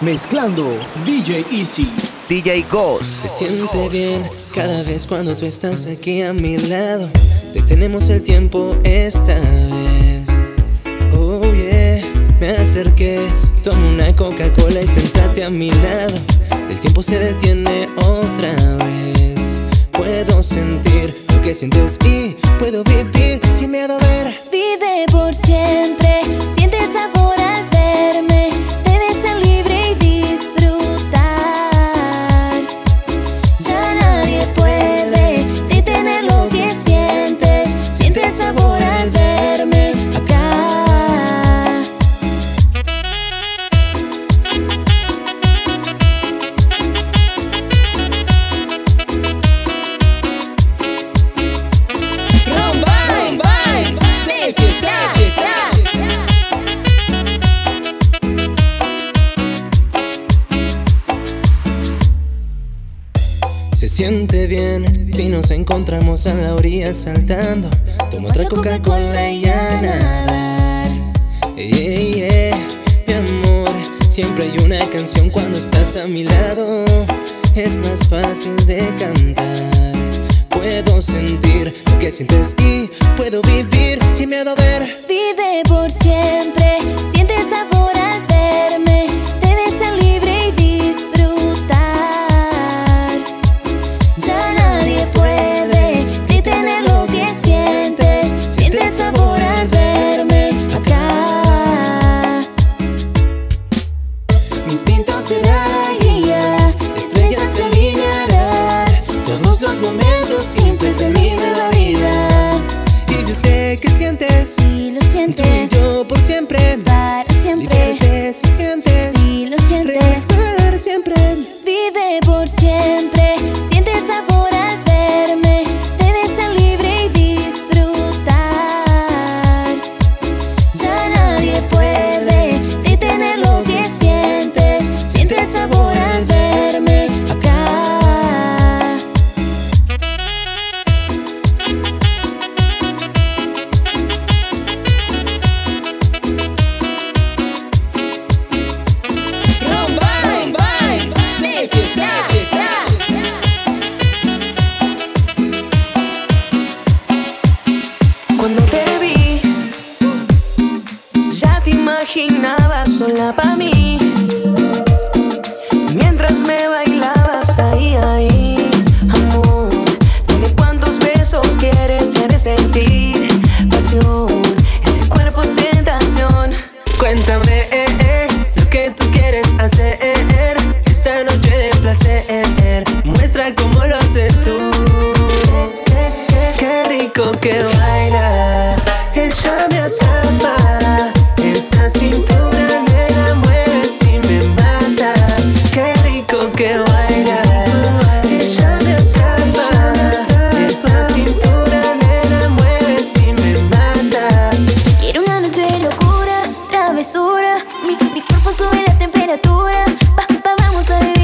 Mezclando DJ Easy. DJ Ghost. Se siente bien cada vez cuando tú estás aquí a mi lado. Detenemos el tiempo esta vez. Oh yeah, me acerqué, tomo una Coca-Cola y sentate a mi lado. El tiempo se detiene otra vez. Puedo sentir lo que sientes y puedo vivir sin miedo a ver. Vive por siempre, siente sabor al verme. siente bien si nos encontramos a la orilla saltando. Toma otra Coca-Cola y a nadar. Yeah, yeah. Mi amor, siempre hay una canción cuando estás a mi lado. Es más fácil de cantar. Puedo sentir lo que sientes y puedo vivir sin miedo a ver. Vive por siempre, siente sabor. travesura. Mi, mi cuerpo sube la temperatura. Pa, pa, vamos a vivir.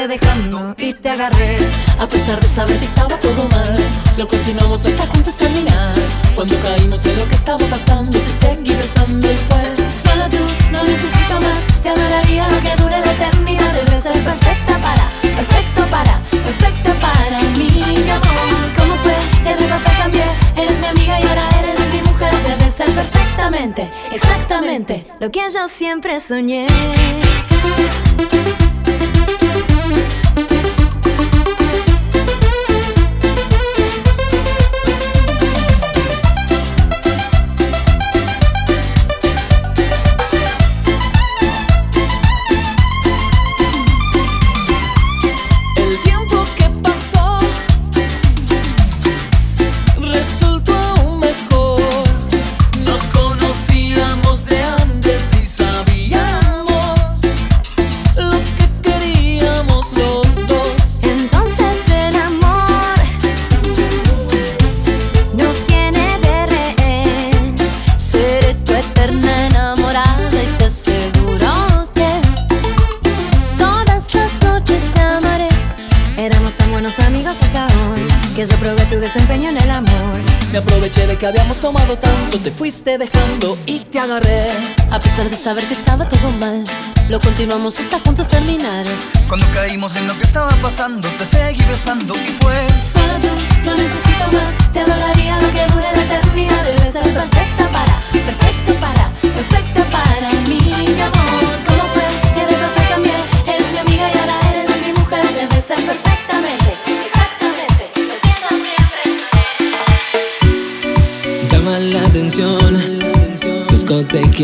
fuiste dejando y te agarré. A pesar de saber que estaba todo mal, lo continuamos hasta juntos terminar. Cuando caímos de lo que estaba pasando, te seguí besando y fue. Solo tú, no necesito más. Te adoraría que dure la eternidad. Debe ser perfecta para, perfecto para, perfecta para mí, amor. ¿Cómo fue? Te de ropa cambié. Eres mi amiga y ahora eres mi mujer. Debe ser perfectamente, exactamente lo que yo siempre soñé. Bye. que habíamos tomado tanto te fuiste dejando y te agarré. A pesar de saber que estaba todo mal, lo continuamos hasta juntos terminar. Cuando caímos en lo que estaba pasando, te seguí besando y fue. Solo no necesito más, te adoraría lo que dure la eternidad de besar.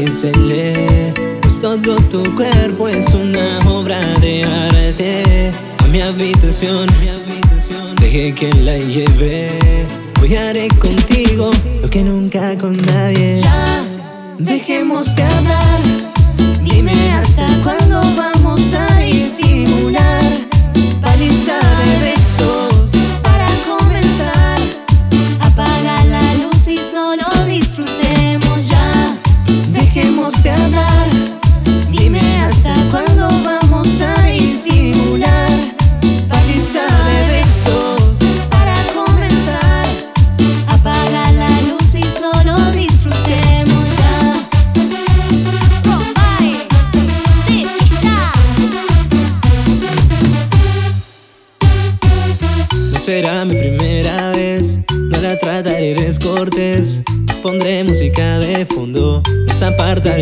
que. Pues todo tu cuerpo es una obra de arte. A mi habitación, mi habitación dejé que la lleve. Hoy haré contigo lo que nunca con nadie. Ya, dejemos de hablar. Dime hasta cuándo vamos a disimular.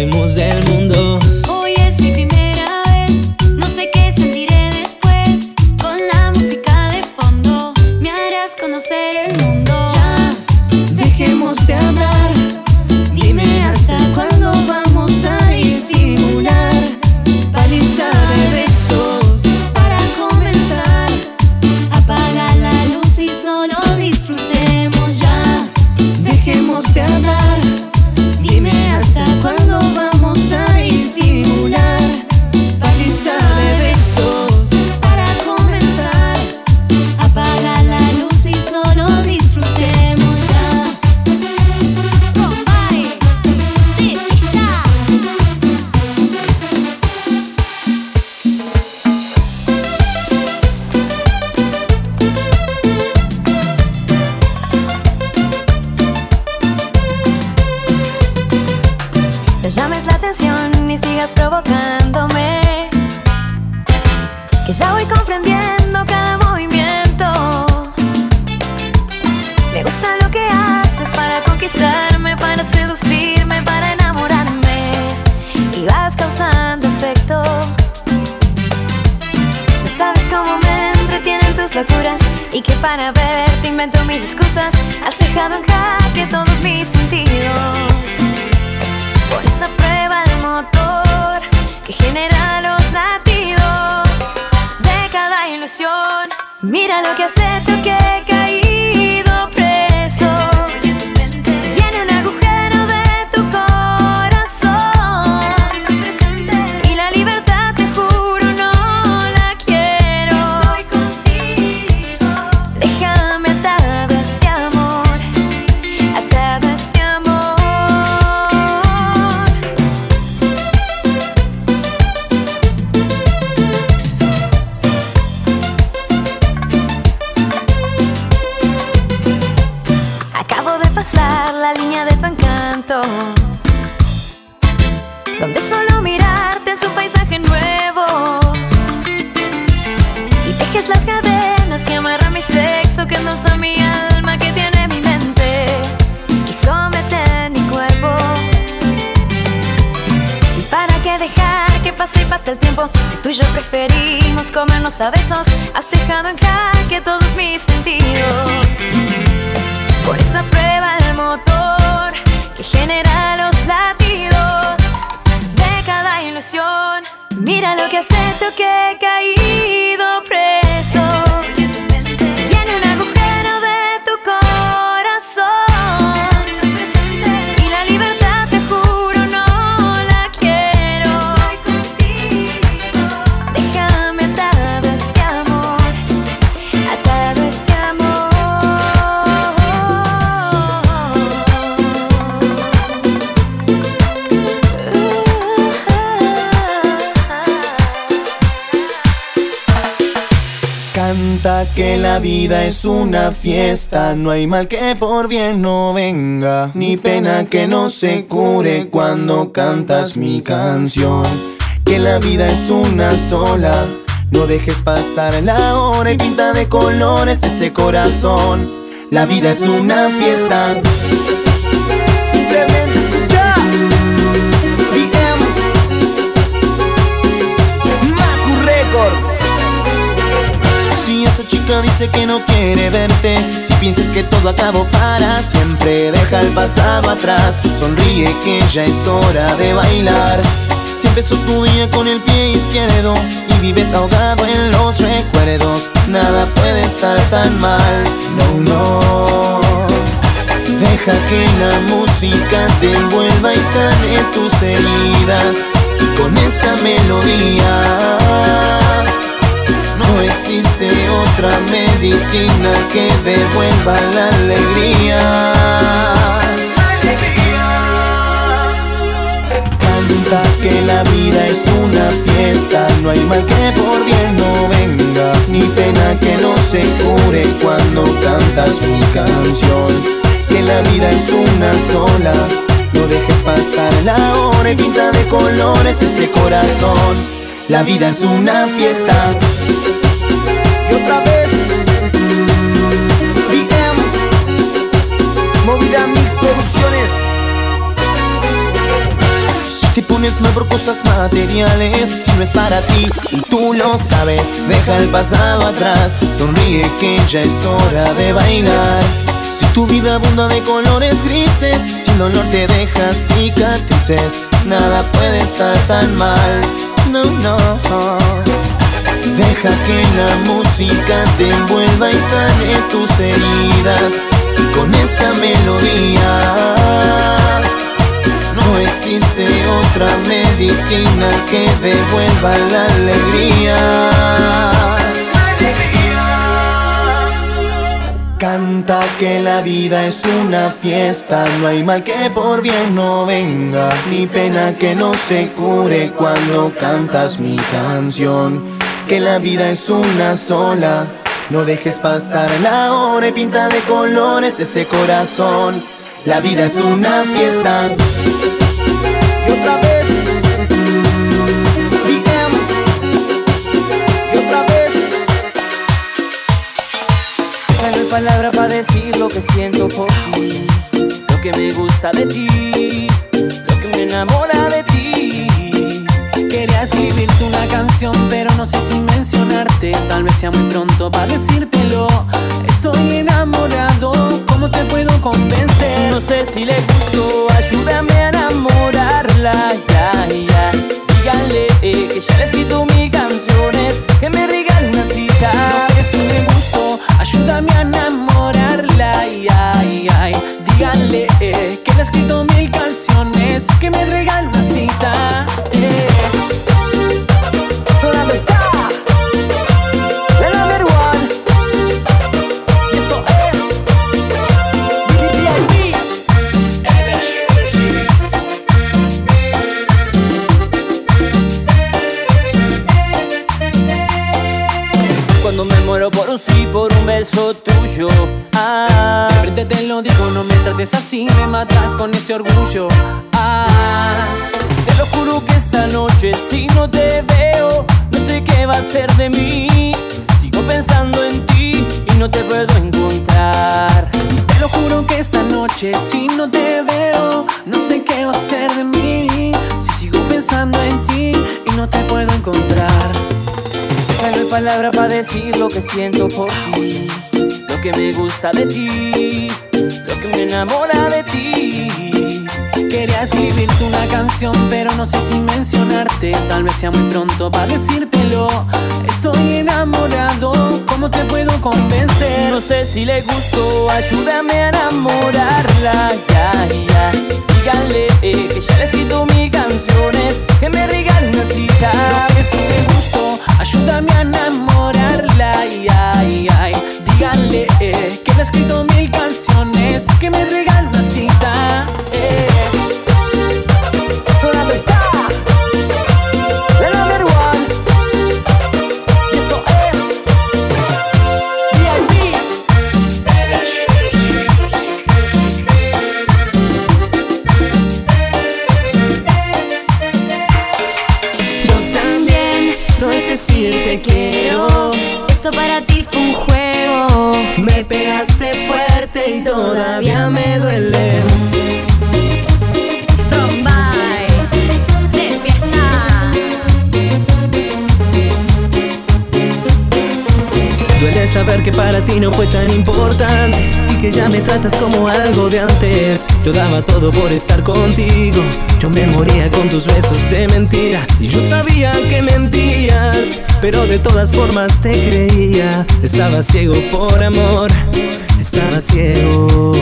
Nos pase el tiempo? Si tú y yo preferimos comernos a besos, has dejado en jaque todos mis sentidos. Por esa prueba del motor que genera los latidos de cada ilusión. Mira lo que has hecho que he caído preso. Que la vida es una fiesta, no hay mal que por bien no venga, ni pena que no se cure cuando cantas mi canción. Que la vida es una sola, no dejes pasar la hora y pinta de colores ese corazón. La vida es una fiesta. Chica dice que no quiere verte, si piensas que todo acabó para siempre, deja el pasado atrás, sonríe que ya es hora de bailar. Si empezó tu día con el pie izquierdo y vives ahogado en los recuerdos, nada puede estar tan mal, no, no. Deja que la música te envuelva y sane tus heridas, y con esta melodía. No existe otra medicina que devuelva la alegría. Canta que la vida es una fiesta, no hay mal que por bien no venga, ni pena que no se cure cuando cantas mi canción. Que la vida es una sola, no dejes pasar la hora y pinta de colores ese corazón. La vida es una fiesta. Movida Mix Producciones. Te pones mal por cosas materiales, si no es para ti y tú lo sabes. Deja el pasado atrás, sonríe que ya es hora de bailar. Si tu vida abunda de colores grises, si el dolor te deja cicatrices, nada puede estar tan mal. No, no. Deja que la música te envuelva y sane tus heridas. Con esta melodía no existe otra medicina que devuelva la alegría. Canta que la vida es una fiesta, no hay mal que por bien no venga, ni pena que no se cure cuando cantas mi canción. Que la vida es una sola, no dejes pasar la hora y pinta de colores ese corazón. La vida es una fiesta. Y otra vez. Y otra vez. No hay palabra para decir lo que siento por ti. Lo que me gusta de ti. Lo que me enamora de ti. Quería escribirte una canción, pero no sé si mencionarte. Tal vez sea muy pronto para decírtelo. Estoy enamorado, ¿cómo te puedo convencer? No sé si le gustó, ayúdame a enamorarla. Ya, ya. Díganle eh, que ya le he escrito mis canciones, que me regale una cita. No sé si le gustó, ayúdame a enamorarla. Ay, ay, ay. Díganle eh, que le he escrito mil canciones, que me regale una cita. Beso tuyo. Ah, de frente te lo digo, no me trates así, me matas con ese orgullo. Ah, te lo juro que esta noche si no te veo, no sé qué va a ser de mí. Sigo pensando en ti y no te puedo encontrar. Te lo juro que esta noche si no te veo, no sé qué va a ser de mí. Si sigo pensando en ti y no te puedo encontrar. No hay palabra para decir lo que siento por ti, lo que me gusta de ti, lo que me enamora de ti. Quería escribirte una canción, pero no sé si mencionarte. Tal vez sea muy pronto para decírtelo. Estoy enamorado, ¿cómo te puedo convencer? No sé si le gustó, ayúdame a enamorarla. Ya, ya. Díganle todo por estar contigo, yo me moría con tus besos de mentira y yo sabía que mentías, pero de todas formas te creía. Estaba ciego por amor, estaba ciego.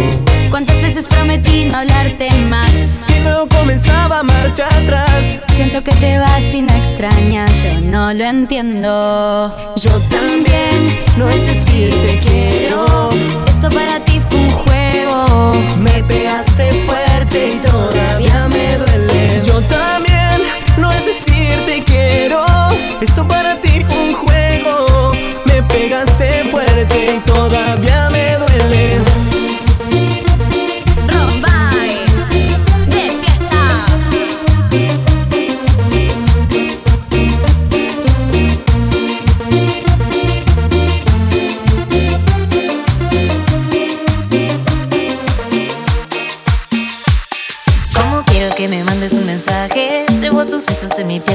¿Cuántas veces prometí no hablarte más? Y luego comenzaba marcha atrás. Siento que te vas y no extrañas, yo no lo entiendo. Yo también, no es decir te quiero. Esto para ti fue Me pegaste fuerte y todavía me duele. Yo también, no es decir te quiero. Esto para ti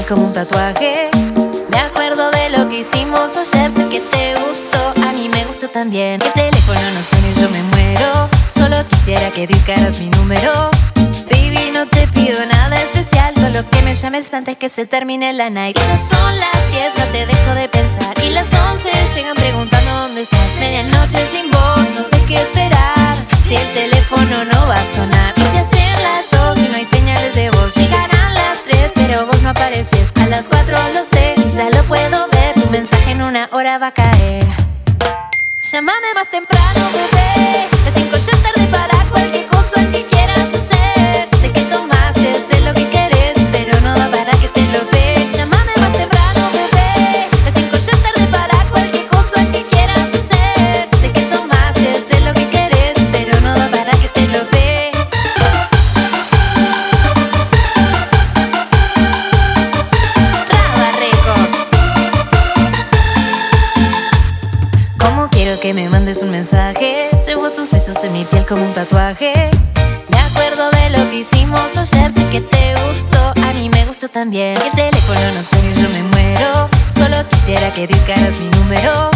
como un tatuaje. Me acuerdo de lo que hicimos ayer, sé que te gustó, a mí me gustó también. El teléfono no suena y yo me muero. Solo quisiera que discaras mi número. Baby, no te pido nada especial, solo que me llames antes que se termine la night. Ya son las 10, no te dejo de pensar. Y las 11 llegan preguntando dónde estás. Medianoche sin voz, no sé qué esperar. Si el teléfono no va a sonar. Y si hacen las 2 y no hay señales de voz, llegarán 3, pero vos no apareces. A las 4 lo sé, ya lo puedo ver. Tu mensaje en una hora va a caer. Llámame más temprano, bebé. Las 5 ya es tarde para cualquier cosa que quieras Llevo tus besos en mi piel como un tatuaje. Me acuerdo de lo que hicimos ayer, sé que te gustó, a mí me gustó también. El teléfono no suena yo me muero. Solo quisiera que discaras mi número.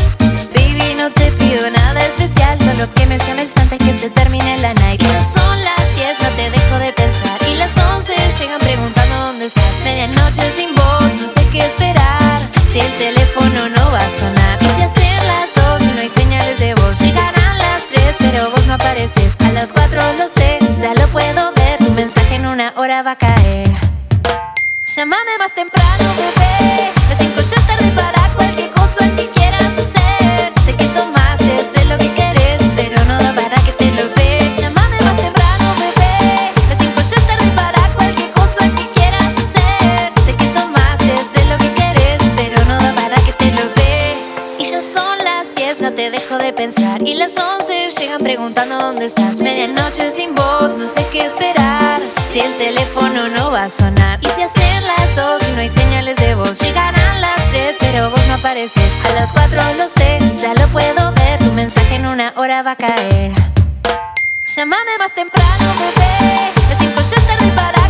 Baby, no te pido nada especial, solo que me llames antes que se termine la night. Ya son las 10, no te dejo de pensar. Y las 11 llegan preguntando dónde estás. Medianoche sin voz, no sé qué esperar. Si el teléfono no va a sonar. Y si hacen las 2 y no hay señales de voz, llegarán las 3, pero vos no apareces. A las 4 lo sé, ya lo puedo ver. Tu mensaje en una hora va a caer. Llámame más temprano, bebé. Las 5 ya es tarde para cualquier cosa que quieras preguntando dónde estás. Medianoche sin voz, no sé qué esperar. Si el teléfono no va a sonar. Y si hacen las 2 y no hay señales de voz. Llegarán las 3, pero vos no apareces. A las 4 lo sé, ya lo puedo ver. Tu mensaje en una hora va a caer. Llámame más temprano, bebé. Las 5 ya tarde para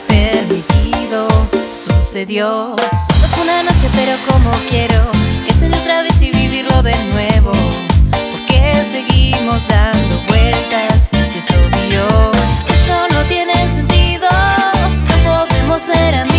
permitido sucedió. Solo fue una noche, pero como quiero que se dé otra vez y vivirlo de nuevo. Porque seguimos dando vueltas si es obvio. Esto no tiene sentido. No podemos ser amigos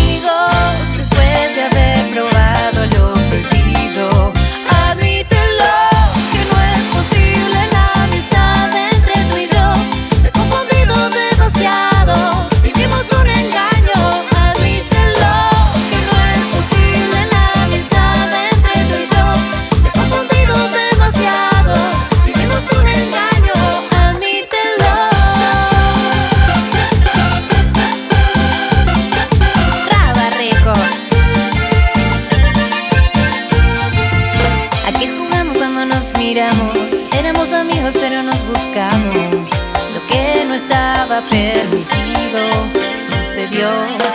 permitido sucedió.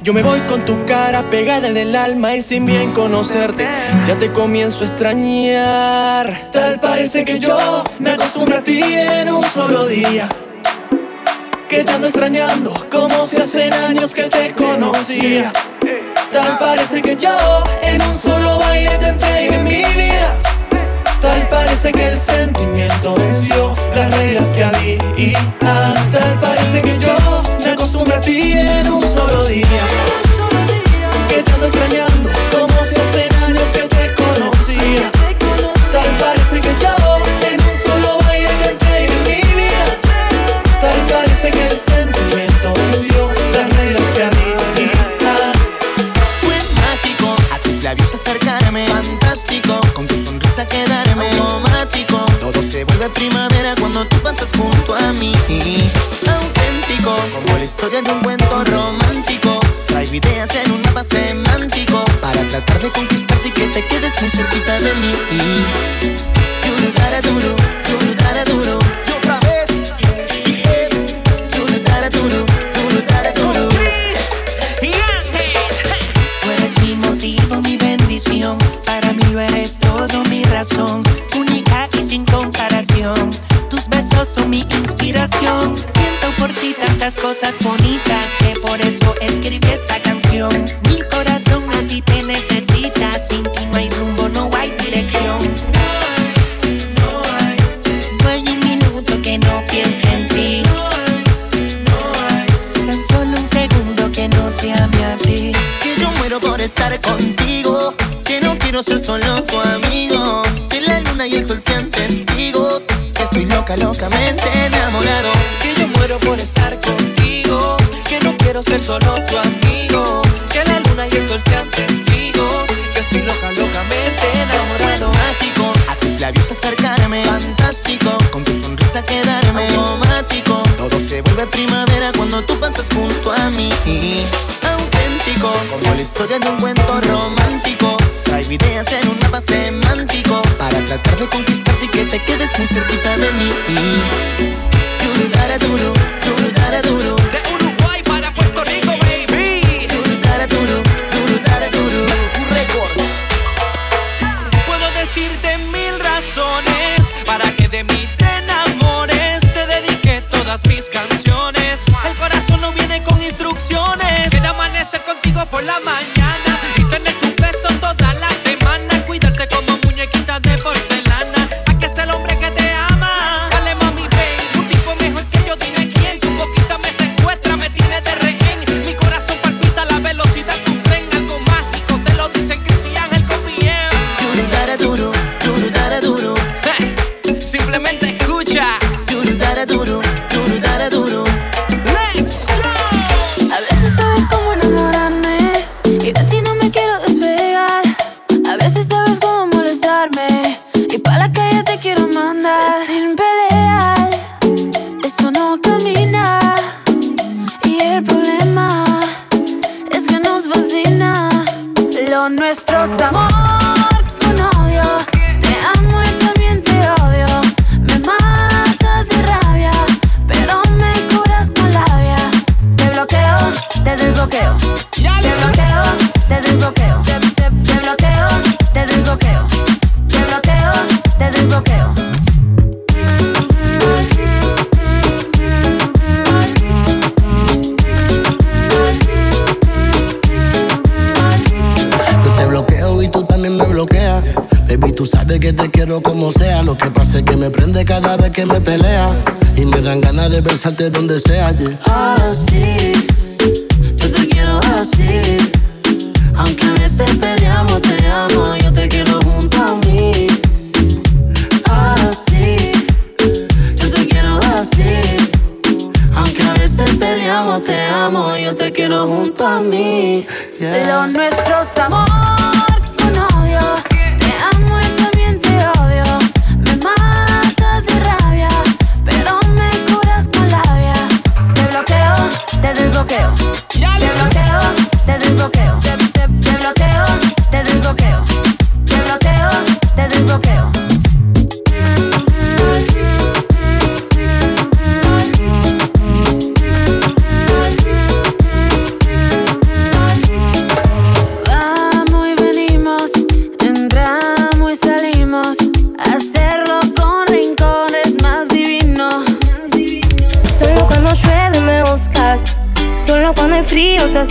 Yo me voy con tu cara pegada en el alma y sin bien conocerte, ya te comienzo a extrañar. Tal parece que yo me acostumbré a ti en un solo día. Que extrañando como si hace años que te conocía. Tal parece que yo en un solo baile te entregué mi vida. Tal parece que el sentimiento venció las reglas que había. Tal parece que yo me acostumbré a ti en un solo día. Que te extrañando como si hace años que te conocía. Tal parece que ya en un solo baile que entregué mi vida. Tal parece que el sentimiento venció las reglas que. Fue mágico a tus labios acercarme. Fantástico con tu sonrisa quedarme. Automático todo se vuelve primavera cuando tú pasas junto a mí historia de un cuento romántico. Traigo ideas en un mapa semántico para tratar de conquistarte y que te quedes muy cerquita de mí.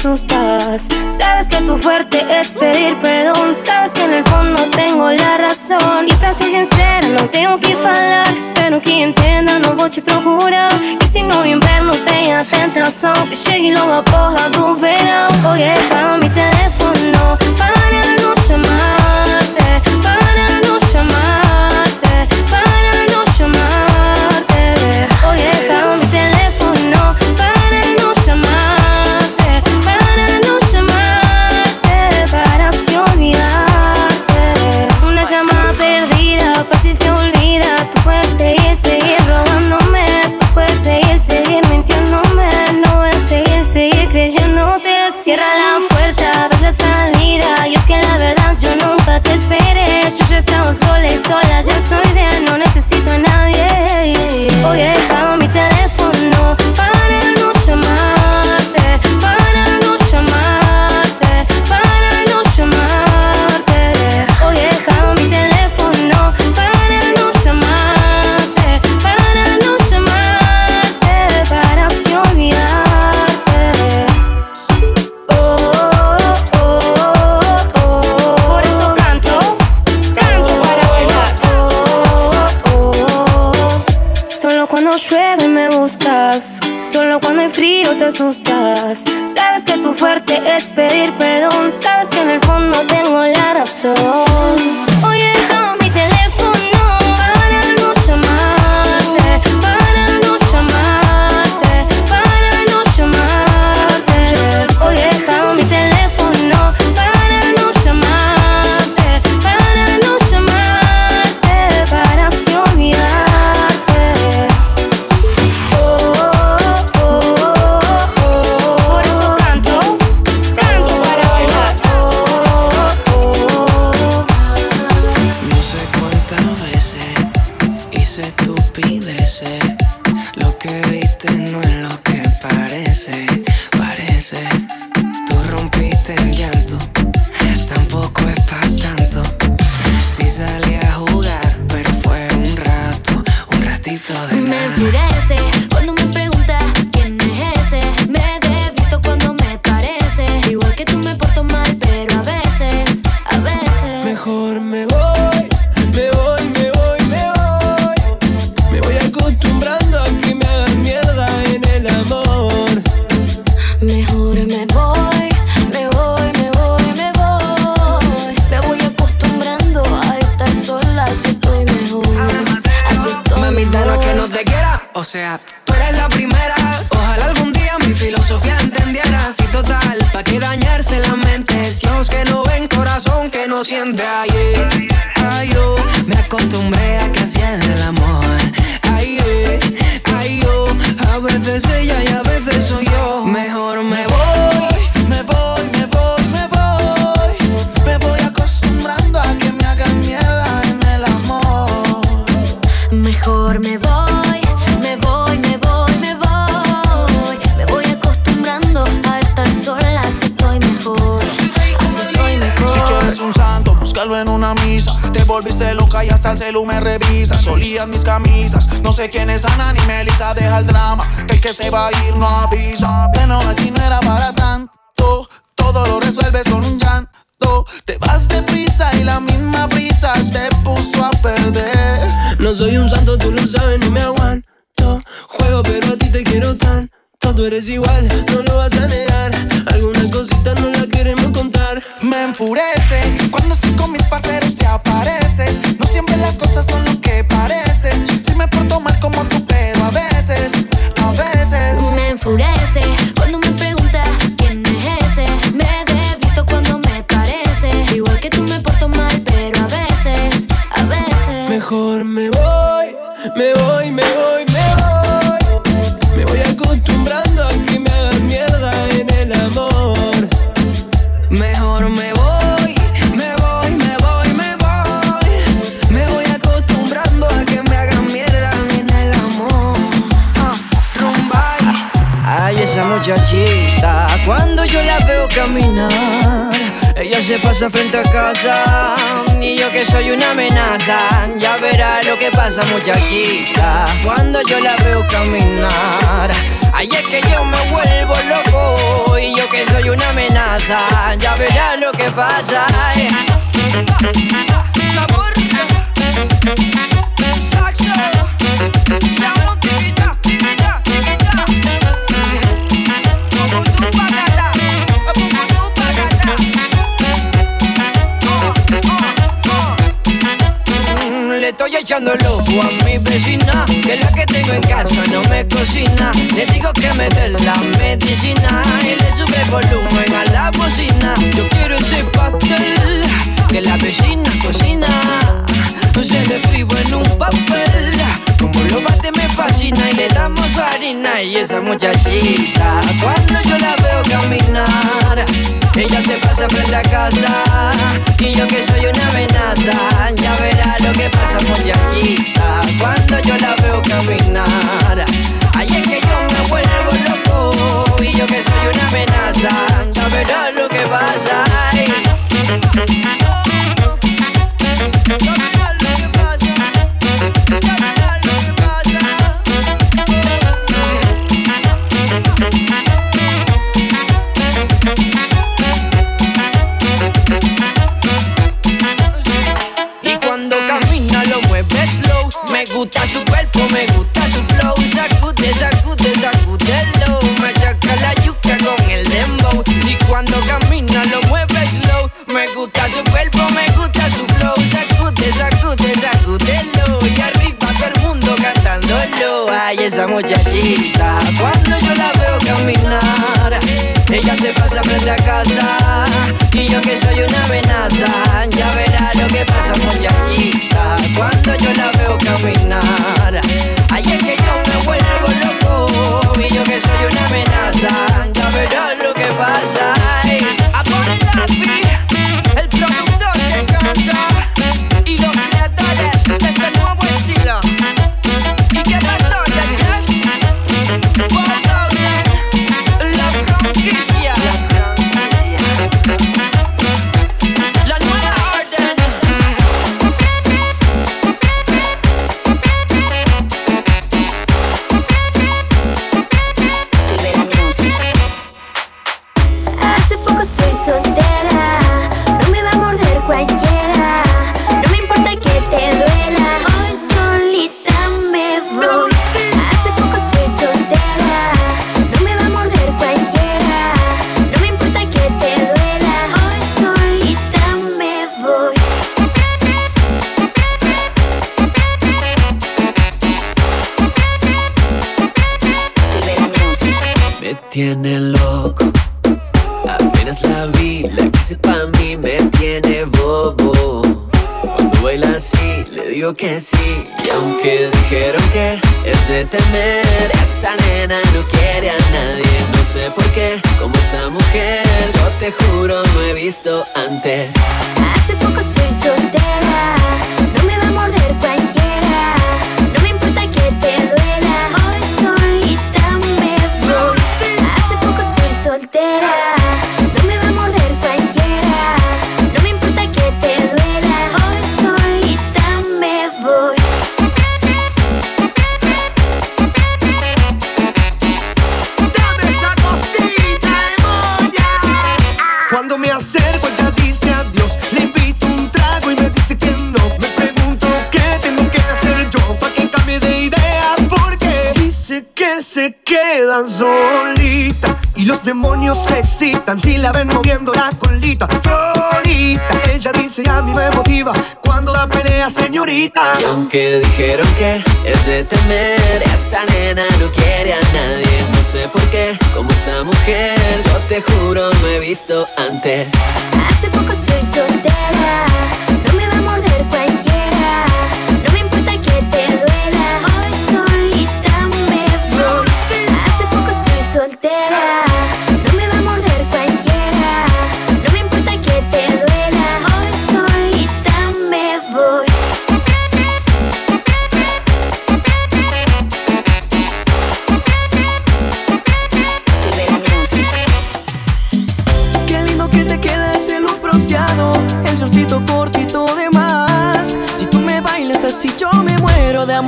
asustas. Sabes que tu fuerte es pedir perdón. Sabes que en el fondo tengo la razón. E pra ser sincera, não tenho o que falar. Espero que entenda, não vou te procurar. E se no inverno tem a tentação, que chegue logo a porra do verão. Oh, yeah, volviste loca y hasta el celu me revisa. Solías mis camisas. No sé quién es Ana ni Melissa, deja el drama. Que el que se va a ir no avisa. Pero así no era para tanto. Todo lo resuelves con un llanto. Te vas de prisa y la misma prisa te puso a perder. No soy un santo, tú lo sabes, ni me aguanto. Juego, pero a ti te quiero tanto. Tú eres igual, no lo vas a negar. Algunas cositas no las queremos contar. Me enfurece cuando enfurece cuando me preguntas quién es ese. Me visto cuando me parece. Igual que tú me porto mal, pero a veces, a veces. Mejor me voy, me voy, caminar, ella se pasa frente a casa y yo que soy una amenaza. Ya verá lo que pasa, muchachita, cuando yo la veo caminar. Ay, es que yo me vuelvo loco y yo que soy una amenaza. Ya verá lo que pasa. Ay. Sabor. Echando el ojo a mi vecina, que la que tengo en casa no me cocina. Le digo que me dé la medicina y le sube volumen a la bocina. Yo quiero ese pastel que la vecina cocina. Se lo escribo en un papel. Como lo bate me fascina y le damos harina y esa muchachita cuando yo la veo caminar ella se pasa frente a casa y yo que soy una amenaza ya verá lo que pasa muchachita cuando yo la veo caminar ay es que yo me vuelvo loco y yo que soy una amenaza ya verá lo que pasa. Gusta su cuerpo, me gusta su flow. Sacude, sacude, sacúdelo Ay, esa muchachita. Cuando yo la veo caminar Ella se pasa frente a casa. Y yo que soy una amenaza Ya verá lo que pasa muchachita. Cuando yo la veo caminar Ay, es que yo me vuelvo loco. Y yo que soy una amenaza Ya verá lo que pasa. Ay, los demonios se excitan si la ven moviendo la colita. Solita, ella dice a mí me motiva cuando la pelea, señorita. Y aunque dijeron que es de temer, esa nena no quiere a nadie. No sé por qué, como esa mujer, yo te juro no he visto antes. Hace poco estoy soltera, no me va a morder cualquiera.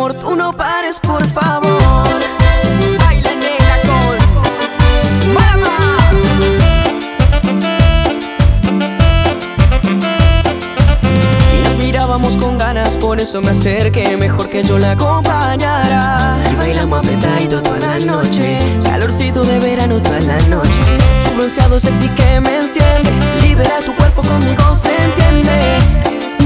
Amor Tú no pares por favor. Baila nena con Marama. Y nos mirábamos con ganas Por eso me acerqué Mejor que yo la acompañara. Y bailamos apretadito toda la noche Calorcito de verano toda la noche. Un bronceado sexy que me enciende Libera tu cuerpo conmigo se entiende.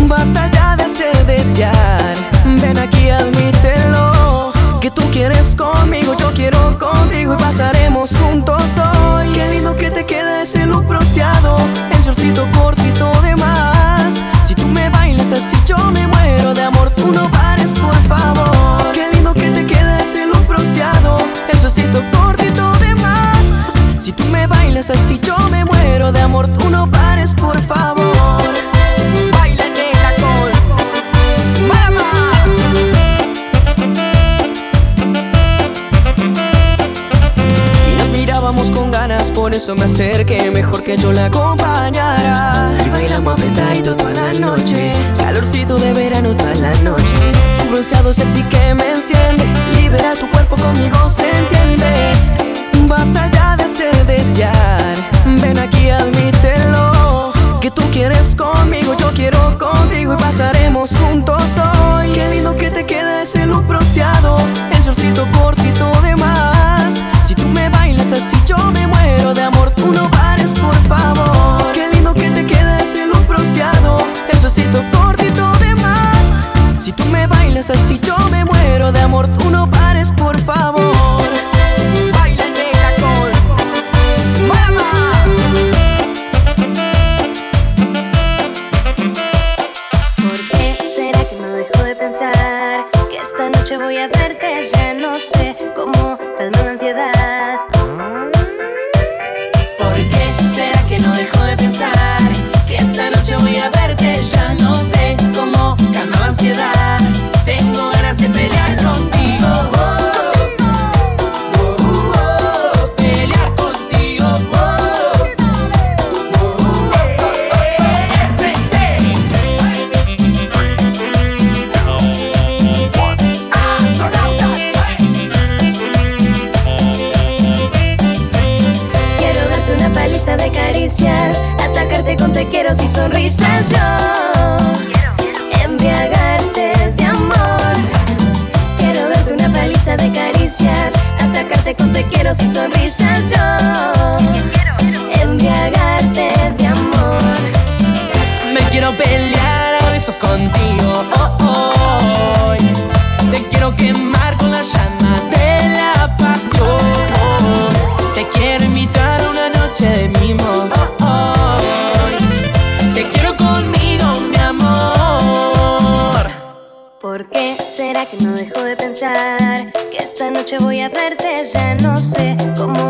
Basta ya de hacer desear Ven aquí admítelo Que tú quieres conmigo, yo quiero contigo Y pasaremos juntos hoy. Qué lindo que te queda ese look bronceado El shortcito cortito de más. Si tú me bailas así yo me muero de amor Tú no pares por favor. Qué lindo que te queda ese look bronceado El shortcito cortito de más. Si tú me bailas así yo me muero de amor Tú no pares por favor eso me acerqué Mejor que yo la acompañara. Y bailamos apretadito toda la noche Calorcito de verano toda la noche. Un bronceado sexy que me enciende Libera tu cuerpo conmigo se entiende. Basta ya de hacer desear Ven aquí admítelo Que tú quieres conmigo, yo quiero contigo Y pasaremos juntos hoy. Qué lindo que te queda ese look bronceado El shortcito cortito de tú bailas así yo me muero de amor Tú no pares por favor. Qué lindo que te queda ese look bronceado El shortcito cortito de más Si tú me bailas así yo me muero de amor Tú no pares por favor. Baila nena con Marama. ¿Por qué será que no dejo de pensar? Que esta noche voy a verte, ya no sé cómo calmar la ansiedad. Quiero y sonrisas. Yo embriagarte de amor. Quiero darte una paliza de caricias, atacarte con te quiero y sonrisas. Yo noche voy a verte, ya no sé cómo